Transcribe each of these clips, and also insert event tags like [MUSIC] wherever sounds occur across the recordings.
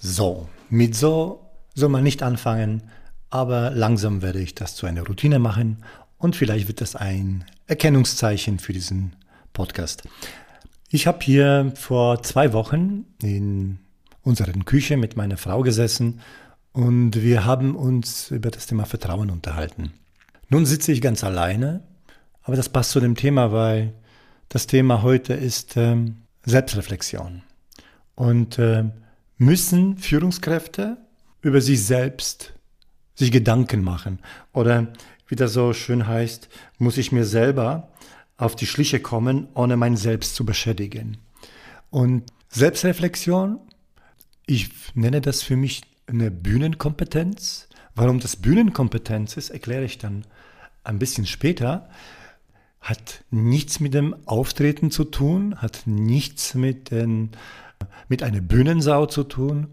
So, mit so soll man nicht anfangen, aber langsam werde ich das zu einer Routine machen und vielleicht wird das ein Erkennungszeichen für diesen Podcast. Ich habe hier vor zwei Wochen in unserer Küche mit meiner Frau gesessen und wir haben uns über das Thema Vertrauen unterhalten. Nun sitze ich ganz alleine, aber das passt zu dem Thema, weil das Thema heute ist ähm, Selbstreflexion. Und äh, müssen Führungskräfte über sich selbst sich Gedanken machen? Oder wie das so schön heißt, muss ich mir selber auf die Schliche kommen, ohne mein Selbst zu beschädigen? Und Selbstreflexion, ich nenne das für mich eine Bühnenkompetenz. Warum das Bühnenkompetenz ist, erkläre ich dann ein bisschen später. Hat nichts mit dem Auftreten zu tun, hat nichts mit, den, mit einer Bühnensau zu tun,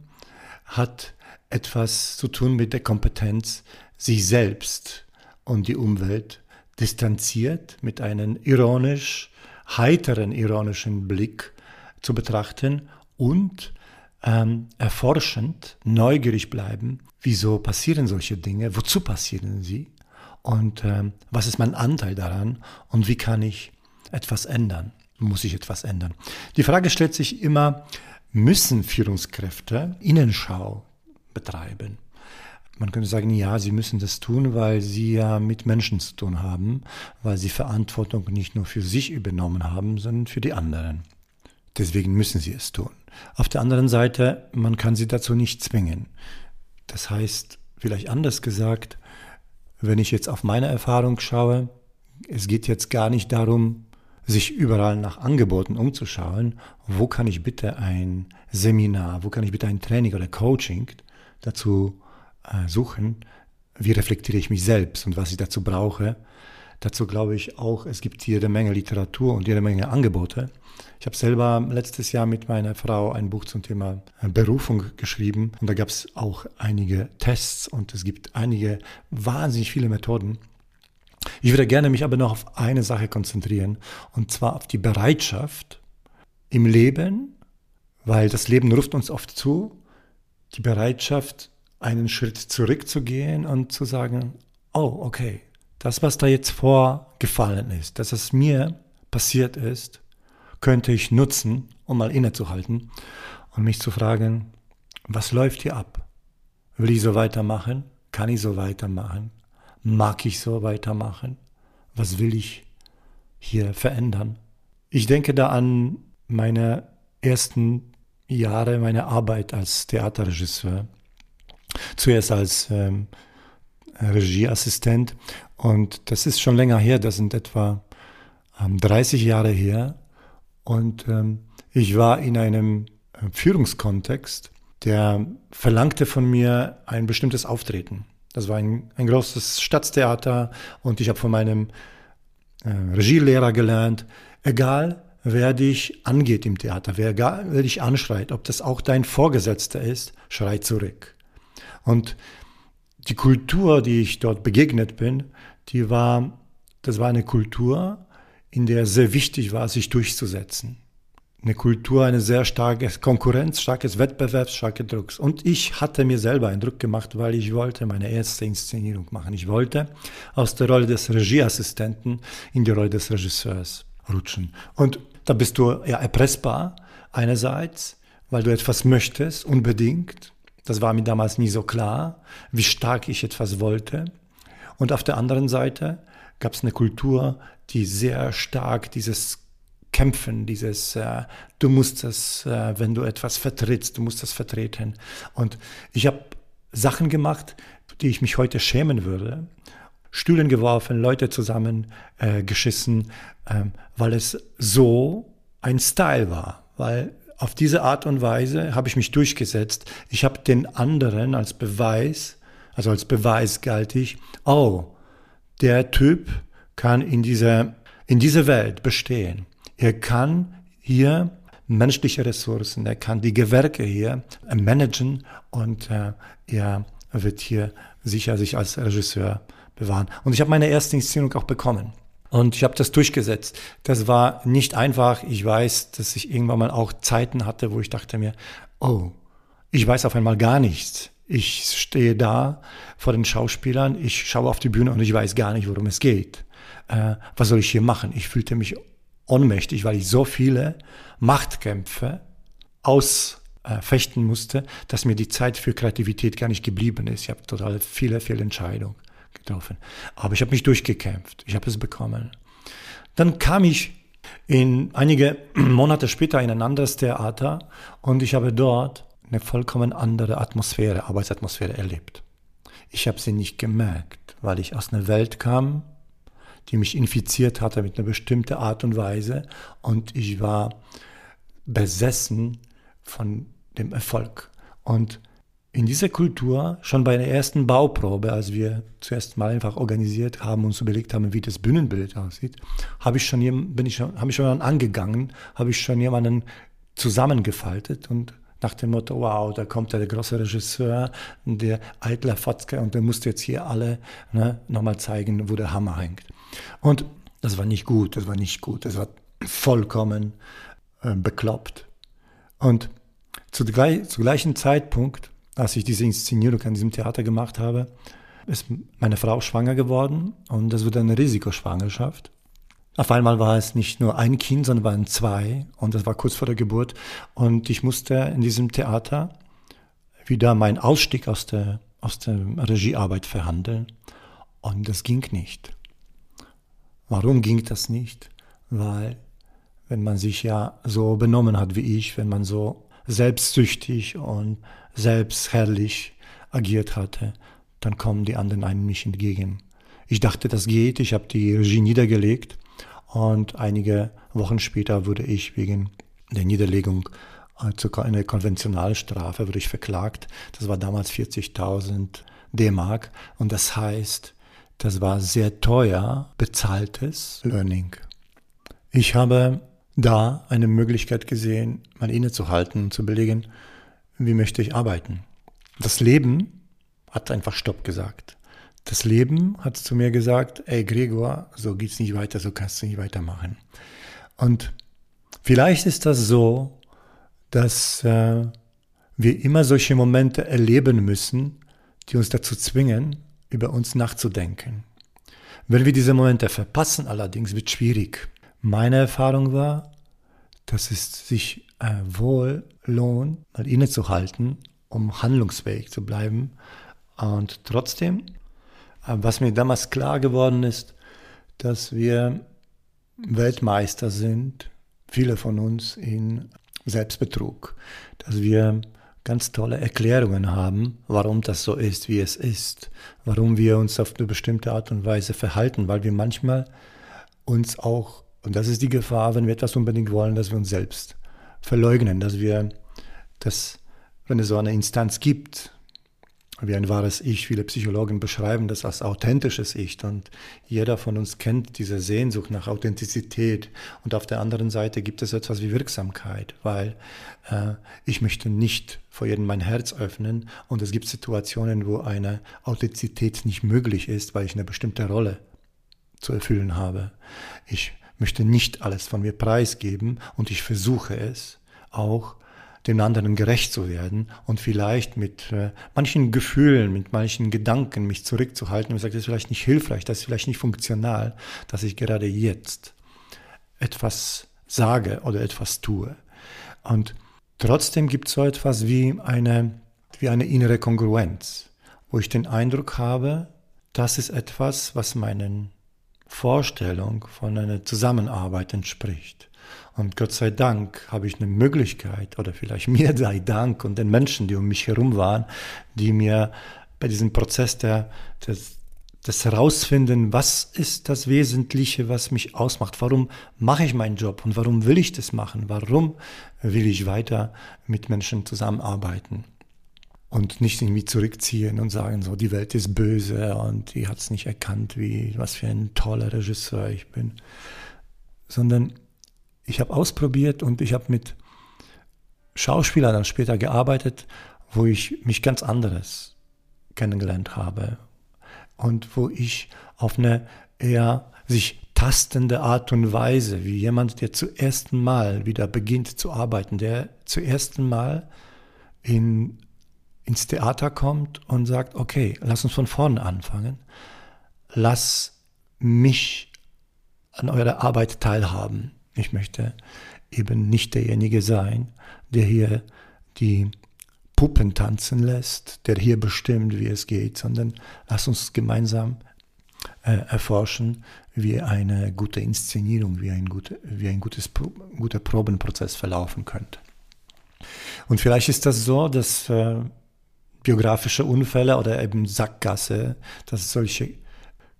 hat etwas zu tun mit der Kompetenz, sich selbst und die Umwelt distanziert mit einem ironisch, heiteren ironischen Blick zu betrachten und ähm, erforschend, neugierig bleiben, wieso passieren solche Dinge, wozu passieren sie und ähm, was ist mein Anteil daran und wie kann ich etwas ändern, muss ich etwas ändern. Die Frage stellt sich immer, müssen Führungskräfte Innenschau betreiben? Man könnte sagen, ja, sie müssen das tun, weil sie ja mit Menschen zu tun haben, weil sie Verantwortung nicht nur für sich übernommen haben, sondern für die anderen. Deswegen müssen sie es tun. Auf der anderen Seite, man kann sie dazu nicht zwingen. Das heißt, vielleicht anders gesagt, wenn ich jetzt auf meine Erfahrung schaue, es geht jetzt gar nicht darum, sich überall nach Angeboten umzuschauen, wo kann ich bitte ein Seminar, wo kann ich bitte ein Training oder Coaching dazu äh, suchen, wie reflektiere ich mich selbst und was ich dazu brauche. Dazu glaube ich auch, es gibt jede Menge Literatur und jede Menge Angebote. Ich habe selber letztes Jahr mit meiner Frau ein Buch zum Thema äh, Berufung geschrieben und da gab es auch einige Tests und es gibt einige wahnsinnig viele Methoden. Ich würde gerne mich aber noch auf eine Sache konzentrieren und zwar auf die Bereitschaft im Leben, weil das Leben ruft uns oft zu, die Bereitschaft, einen Schritt zurückzugehen und zu sagen, oh, okay, das, was da jetzt vorgefallen ist, dass es mir passiert ist, könnte ich nutzen, um mal innezuhalten und mich zu fragen, was läuft hier ab? Will ich so weitermachen? Kann ich so weitermachen? Mag ich so weitermachen? Was will ich hier verändern? Ich denke da an meine ersten Jahre meiner Arbeit als Theaterregisseur. Zuerst als ähm, Regieassistent und das ist schon länger her, das sind etwa ähm, 30 Jahre her. Und ähm, ich war in einem äh, Führungskontext, der verlangte von mir ein bestimmtes Auftreten. Das war ein, ein großes Stadttheater und ich habe von meinem äh, Regielehrer gelernt, egal wer dich angeht im Theater, wer, wer dich anschreit, ob das auch dein Vorgesetzter ist, schrei zurück. Und die Kultur, die ich dort begegnet bin, die war, das war eine Kultur, in der sehr wichtig war, sich durchzusetzen. Eine Kultur, eine sehr starke Konkurrenz, starkes Wettbewerb, starke Drucks. Und ich hatte mir selber einen Druck gemacht, weil ich wollte meine erste Inszenierung machen. Ich wollte aus der Rolle des Regieassistenten in die Rolle des Regisseurs rutschen. Und da bist du ja erpressbar einerseits, weil du etwas möchtest, unbedingt. Das war mir damals nie so klar, wie stark ich etwas wollte. Und auf der anderen Seite gab es eine Kultur, die sehr stark dieses Kämpfen, dieses, äh, du musst das, äh, wenn du etwas vertrittst, du musst das vertreten. Und ich habe Sachen gemacht, die ich mich heute schämen würde. Stühlen geworfen, Leute zusammengeschissen, äh, ähm, weil es so ein Style war. Weil auf diese Art und Weise habe ich mich durchgesetzt. Ich habe den anderen als Beweis, also als Beweis galt ich, oh, der Typ kann in dieser, in dieser Welt bestehen. Er kann hier menschliche Ressourcen, er kann die Gewerke hier managen und äh, er wird hier sicher sich als Regisseur bewahren. Und ich habe meine erste Inszenierung auch bekommen. Und ich habe das durchgesetzt. Das war nicht einfach. Ich weiß, dass ich irgendwann mal auch Zeiten hatte, wo ich dachte mir, oh, ich weiß auf einmal gar nichts. Ich stehe da vor den Schauspielern, ich schaue auf die Bühne und ich weiß gar nicht, worum es geht. Äh, was soll ich hier machen? Ich fühlte mich ohnmächtig, weil ich so viele Machtkämpfe ausfechten musste, dass mir die Zeit für Kreativität gar nicht geblieben ist. Ich habe total viele, viele Entscheidungen getroffen. Aber ich habe mich durchgekämpft. Ich habe es bekommen. Dann kam ich in einige [CLEARS THROAT] Monate später in ein anderes Theater und ich habe dort eine vollkommen andere Atmosphäre, Arbeitsatmosphäre erlebt. Ich habe sie nicht gemerkt, weil ich aus einer Welt kam, die mich infiziert hatte mit einer bestimmten Art und Weise und ich war besessen von dem Erfolg. Und in dieser Kultur, schon bei der ersten Bauprobe, als wir zuerst mal einfach organisiert haben und uns überlegt haben, wie das Bühnenbild aussieht, habe ich schon, bin ich habe ich schon angegangen, habe ich schon jemanden zusammengefaltet und nach dem Motto, wow, da kommt der große Regisseur, der Eitler Fotzke und der musste jetzt hier alle ne, nochmal zeigen, wo der Hammer hängt. Und das war nicht gut, das war nicht gut, das war vollkommen äh, bekloppt. Und zu, zu gleichen Zeitpunkt, als ich diese Inszenierung an diesem Theater gemacht habe, ist meine Frau schwanger geworden und das wurde eine Risikoschwangerschaft. Auf einmal war es nicht nur ein Kind, sondern waren zwei und das war kurz vor der Geburt und ich musste in diesem Theater wieder meinen Ausstieg aus der, aus der Regiearbeit verhandeln und das ging nicht. Warum ging das nicht? Weil wenn man sich ja so benommen hat wie ich, wenn man so selbstsüchtig und selbstherrlich agiert hatte, dann kommen die anderen einem nicht entgegen. Ich dachte, das geht, ich habe die Regie niedergelegt und einige Wochen später wurde ich wegen der Niederlegung äh, zu einer Konventionalstrafe wurde ich verklagt. Das war damals 40.000 D-Mark und das heißt, das war sehr teuer bezahltes Learning. Ich habe da eine Möglichkeit gesehen, mal innezuhalten und zu belegen, wie möchte ich arbeiten. Das Leben hat einfach Stopp gesagt. Das Leben hat zu mir gesagt, ey Gregor, so geht's nicht weiter, so kannst du nicht weitermachen. Und vielleicht ist das so, dass äh, wir immer solche Momente erleben müssen, die uns dazu zwingen, über uns nachzudenken. Wenn wir diese Momente verpassen, allerdings wird schwierig. Meine Erfahrung war, dass es sich äh, wohl lohnt, mal innezuhalten, um handlungsfähig zu bleiben. Und trotzdem was mir damals klar geworden ist, dass wir Weltmeister sind, viele von uns in Selbstbetrug, dass wir ganz tolle Erklärungen haben, warum das so ist, wie es ist, warum wir uns auf eine bestimmte Art und Weise verhalten, weil wir manchmal uns auch, und das ist die Gefahr, wenn wir etwas unbedingt wollen, dass wir uns selbst verleugnen, dass wir das, wenn es so eine Instanz gibt, wie ein wahres Ich. Viele Psychologen beschreiben das als authentisches Ich und jeder von uns kennt diese Sehnsucht nach Authentizität. Und auf der anderen Seite gibt es etwas wie Wirksamkeit, weil äh, ich möchte nicht vor jedem mein Herz öffnen und es gibt Situationen, wo eine Authentizität nicht möglich ist, weil ich eine bestimmte Rolle zu erfüllen habe. Ich möchte nicht alles von mir preisgeben und ich versuche es auch dem anderen gerecht zu werden und vielleicht mit äh, manchen Gefühlen, mit manchen Gedanken mich zurückzuhalten und sagen, das ist vielleicht nicht hilfreich, das ist vielleicht nicht funktional, dass ich gerade jetzt etwas sage oder etwas tue. Und trotzdem gibt es so etwas wie eine, wie eine innere Kongruenz, wo ich den Eindruck habe, das ist etwas, was meinen Vorstellung von einer Zusammenarbeit entspricht. Und Gott sei Dank habe ich eine Möglichkeit, oder vielleicht [LAUGHS] mir sei Dank und den Menschen, die um mich herum waren, die mir bei diesem Prozess der, des, das Herausfinden, was ist das Wesentliche, was mich ausmacht, warum mache ich meinen Job und warum will ich das machen, warum will ich weiter mit Menschen zusammenarbeiten und nicht irgendwie zurückziehen und sagen, so die Welt ist böse und die hat es nicht erkannt, wie was für ein toller Regisseur ich bin, sondern ich habe ausprobiert und ich habe mit Schauspielern dann später gearbeitet, wo ich mich ganz anderes kennengelernt habe und wo ich auf eine eher sich tastende Art und Weise, wie jemand, der zum ersten Mal wieder beginnt zu arbeiten, der zum ersten Mal in ins Theater kommt und sagt, okay, lass uns von vorne anfangen. Lass mich an eurer Arbeit teilhaben. Ich möchte eben nicht derjenige sein, der hier die Puppen tanzen lässt, der hier bestimmt, wie es geht, sondern lass uns gemeinsam äh, erforschen, wie eine gute Inszenierung, wie ein, gut, wie ein gutes, guter Probenprozess verlaufen könnte. Und vielleicht ist das so, dass äh, biografische Unfälle oder eben Sackgasse, dass solche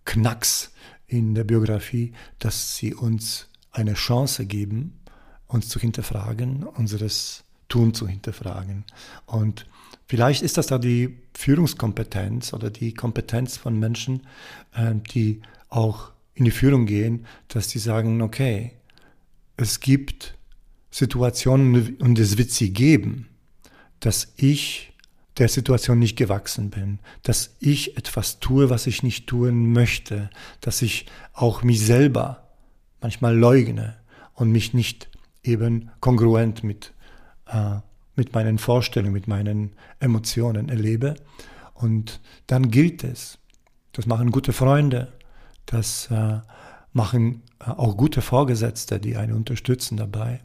Knacks in der Biografie, dass sie uns eine Chance geben, uns zu hinterfragen, unseres Tun zu hinterfragen. Und vielleicht ist das da die Führungskompetenz oder die Kompetenz von Menschen, äh, die auch in die Führung gehen, dass sie sagen, okay, es gibt Situationen und es wird sie geben, dass ich der Situation nicht gewachsen bin, dass ich etwas tue, was ich nicht tun möchte, dass ich auch mich selber manchmal leugne und mich nicht eben kongruent mit, äh, mit meinen Vorstellungen, mit meinen Emotionen erlebe. Und dann gilt es. Das machen gute Freunde, das äh, machen äh, auch gute Vorgesetzte, die einen unterstützen dabei,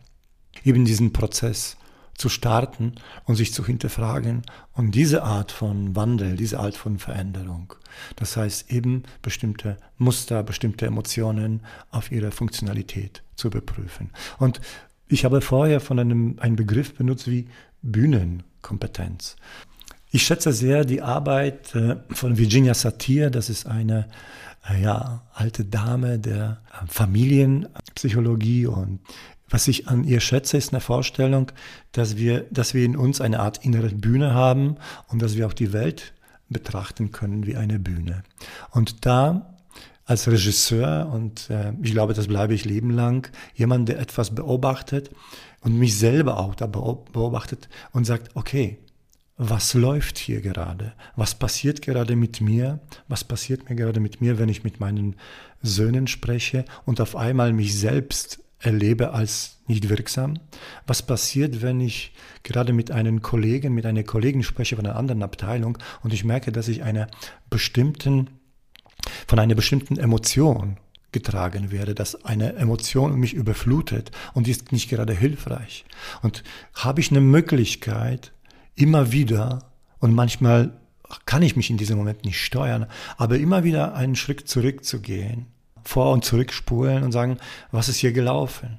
eben diesen Prozess zu starten und sich zu hinterfragen und diese Art von Wandel, diese Art von Veränderung. Das heißt eben bestimmte Muster, bestimmte Emotionen auf ihre Funktionalität zu überprüfen. Und ich habe vorher von einem, einen Begriff benutzt wie Bühnenkompetenz. Ich schätze sehr die Arbeit äh, von Virginia Satir. Das ist eine äh, ja, alte Dame der Familienpsychologie und was ich an ihr schätze, ist eine Vorstellung, dass wir, dass wir in uns eine Art innere Bühne haben und dass wir auch die Welt betrachten können wie eine Bühne. Und da als Regisseur, und äh, ich glaube, das bleibe ich leben lang, jemand, der etwas beobachtet und mich selber auch da beobachtet und sagt, okay, was läuft hier gerade? Was passiert gerade mit mir? Was passiert mir gerade mit mir, wenn ich mit meinen Söhnen spreche und auf einmal mich selbst erlebe als nicht wirksam? Was passiert, wenn ich gerade mit einem Kollegen, mit einer Kollegin spreche von einer anderen Abteilung und ich merke, dass ich einer bestimmten, von einer bestimmten Emotion getragen werde, dass eine Emotion mich überflutet und ist nicht gerade hilfreich. Und habe ich eine Möglichkeit, immer wieder, und manchmal kann ich mich in diesem Moment nicht steuern, aber immer wieder einen Schritt zurückzugehen vor- und zurückspulen und sagen, was ist hier gelaufen?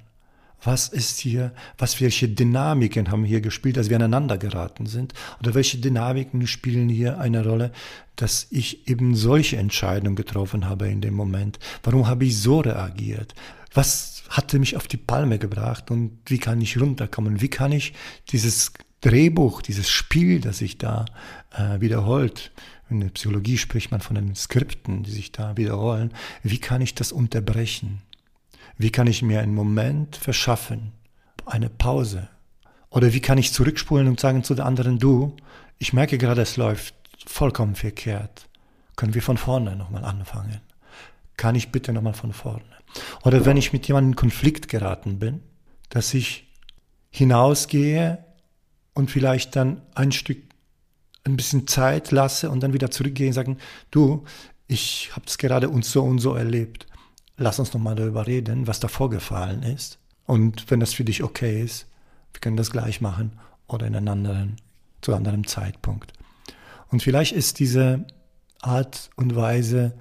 Was ist hier, was welche Dynamiken haben hier gespielt, dass wir aneinander geraten sind? Oder welche Dynamiken spielen hier eine Rolle, dass ich eben solche Entscheidungen getroffen habe in dem Moment? Warum habe ich so reagiert? Was hatte mich auf die Palme gebracht und wie kann ich runterkommen? Wie kann ich dieses Drehbuch, dieses Spiel, das sich da äh, wiederholt, in der Psychologie spricht man von den Skripten, die sich da wiederholen. Wie kann ich das unterbrechen? Wie kann ich mir einen Moment verschaffen? Eine Pause? Oder wie kann ich zurückspulen und sagen zu der anderen, du, ich merke gerade, es läuft vollkommen verkehrt. Können wir von vorne nochmal anfangen? Kann ich bitte nochmal von vorne? Oder wenn ich mit jemandem in Konflikt geraten bin, dass ich hinausgehe und vielleicht dann ein Stück ein bisschen Zeit lasse und dann wieder zurückgehe und sagen, du, ich habe es gerade uns so und so erlebt. Lass uns nochmal darüber reden, was da vorgefallen ist. Und wenn das für dich okay ist, wir können das gleich machen oder in einem anderen, zu einem anderen Zeitpunkt. Und vielleicht ist diese Art und Weise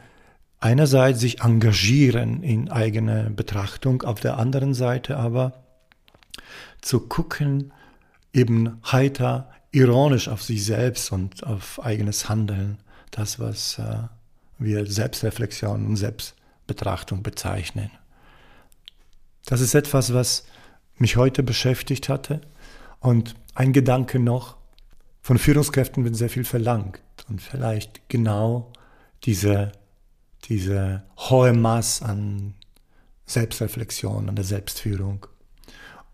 einerseits sich engagieren in eigene Betrachtung, auf der anderen Seite aber zu gucken, eben heiter ironisch auf sich selbst und auf eigenes Handeln, das, was äh, wir Selbstreflexion und Selbstbetrachtung bezeichnen. Das ist etwas, was mich heute beschäftigt hatte. Und ein Gedanke noch, von Führungskräften wird sehr viel verlangt. Und vielleicht genau diese, diese hohe Maß an Selbstreflexion, an der Selbstführung.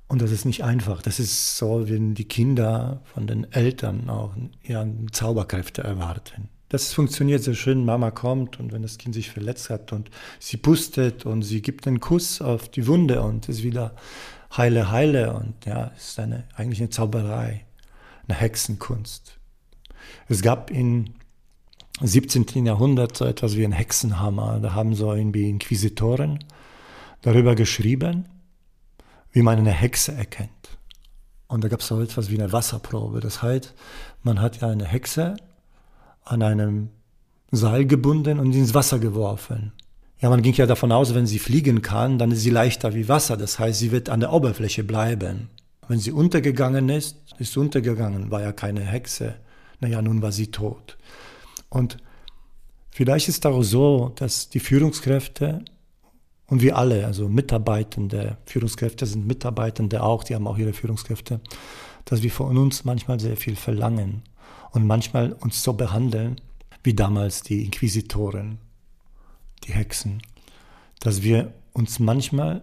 Und das ist nicht einfach. Das ist so, wenn die Kinder von den Eltern auch ja, Zauberkräfte erwarten. Das funktioniert sehr schön. Mama kommt und wenn das Kind sich verletzt hat und sie pustet und sie gibt einen Kuss auf die Wunde und ist wieder heile, heile und ja, ist eine, eigentlich eine Zauberei, eine Hexenkunst. Es gab im 17. Jahrhundert so etwas wie ein Hexenhammer. Da haben so irgendwie Inquisitoren darüber geschrieben, wie man eine Hexe erkennt. Und da gab es so etwas wie eine Wasserprobe. Das heißt, man hat ja eine Hexe an einem Seil gebunden und ins Wasser geworfen. Ja, man ging ja davon aus, wenn sie fliegen kann, dann ist sie leichter wie Wasser. Das heißt, sie wird an der Oberfläche bleiben. Wenn sie untergegangen ist, ist sie untergegangen, war ja keine Hexe. Naja, nun war sie tot. Und vielleicht ist es auch so, dass die Führungskräfte und wir alle, also Mitarbeitende, Führungskräfte sind Mitarbeitende auch, die haben auch ihre Führungskräfte, dass wir von uns manchmal sehr viel verlangen und manchmal uns so behandeln, wie damals die Inquisitoren, die Hexen, dass wir uns manchmal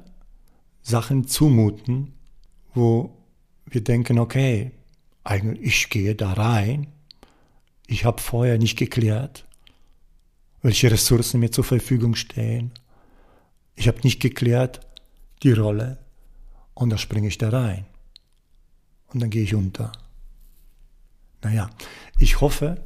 Sachen zumuten, wo wir denken, okay, eigentlich ich gehe da rein, ich habe vorher nicht geklärt, welche Ressourcen mir zur Verfügung stehen. Ich habe nicht geklärt die Rolle und da springe ich da rein und dann gehe ich unter. Naja, ich hoffe,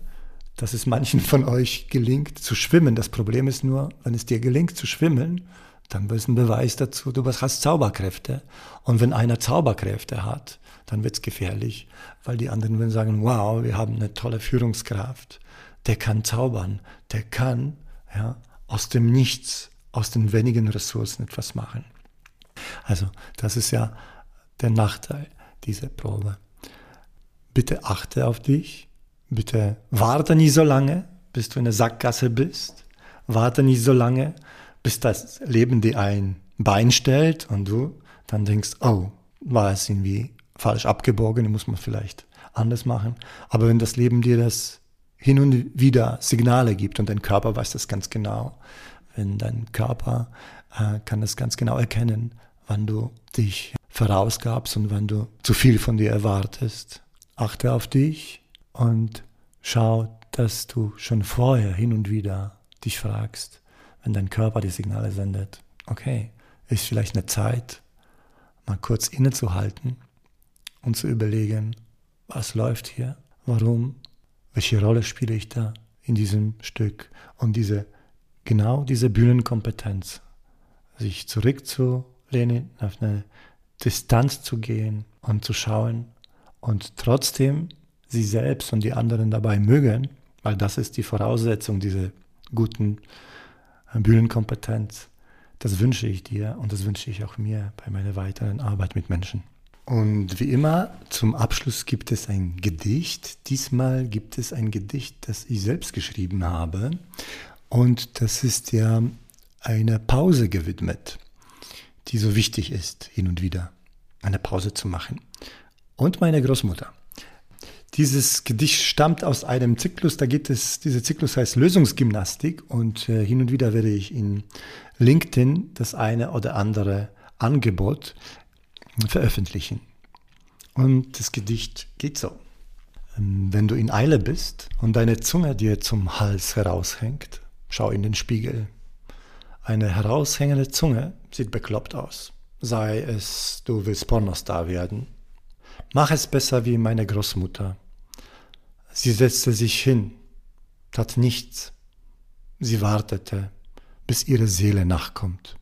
dass es manchen von euch gelingt zu schwimmen. Das Problem ist nur, wenn es dir gelingt zu schwimmen, dann ist ein Beweis dazu, du hast Zauberkräfte. Und wenn einer Zauberkräfte hat, dann wird es gefährlich, weil die anderen würden sagen, wow, wir haben eine tolle Führungskraft. Der kann zaubern, der kann ja, aus dem Nichts, aus den wenigen Ressourcen etwas machen. Also das ist ja der Nachteil dieser Probe. Bitte achte auf dich, bitte warte nicht so lange, bis du in der Sackgasse bist, warte nicht so lange, bis das Leben dir ein Bein stellt und du dann denkst, oh, war es irgendwie falsch abgebogen, muss man vielleicht anders machen. Aber wenn das Leben dir das hin und wieder Signale gibt und dein Körper weiß das ganz genau, wenn dein Körper äh, kann das ganz genau erkennen, wann du dich verausgabst und wann du zu viel von dir erwartest. Achte auf dich und schau, dass du schon vorher hin und wieder dich fragst, wenn dein Körper die Signale sendet, okay, ist vielleicht eine Zeit, mal kurz innezuhalten und zu überlegen, was läuft hier, warum, welche Rolle spiele ich da in diesem Stück und diese, genau diese Bühnenkompetenz, sich zurückzulehnen, auf eine Distanz zu gehen und zu schauen und trotzdem sie selbst und die anderen dabei mögen, weil das ist die Voraussetzung dieser guten Bühnenkompetenz. Das wünsche ich dir und das wünsche ich auch mir bei meiner weiteren Arbeit mit Menschen. Und wie immer, zum Abschluss gibt es ein Gedicht. Diesmal gibt es ein Gedicht, das ich selbst geschrieben habe. Und das ist ja einer Pause gewidmet, die so wichtig ist, hin und wieder eine Pause zu machen. Und meine Großmutter. Dieses Gedicht stammt aus einem Zyklus, da geht es, dieser Zyklus heißt Lösungsgymnastik und äh, hin und wieder werde ich in LinkedIn das eine oder andere Angebot veröffentlichen. Und das Gedicht geht so. Ähm, wenn du in Eile bist und deine Zunge dir zum Hals heraushängt, schau in den Spiegel. Eine heraushängende Zunge sieht bekloppt aus. Sei es, du willst Pornostar werden Mach es besser wie meine Großmutter. Sie setzte sich hin, tat nichts. Sie wartete, bis ihre Seele nachkommt.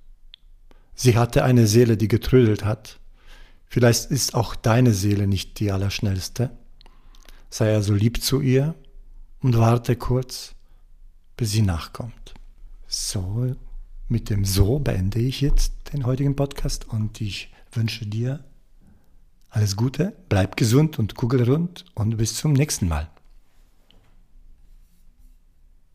Sie hatte eine Seele, die getrödelt hat. Vielleicht ist auch deine Seele nicht die allerschnellste. Sei also lieb zu ihr und warte kurz, bis sie nachkommt. So, mit dem So beende ich jetzt den heutigen Podcast und ich wünsche dir alles Gute, bleib gesund und kugelrund und bis zum nächsten Mal.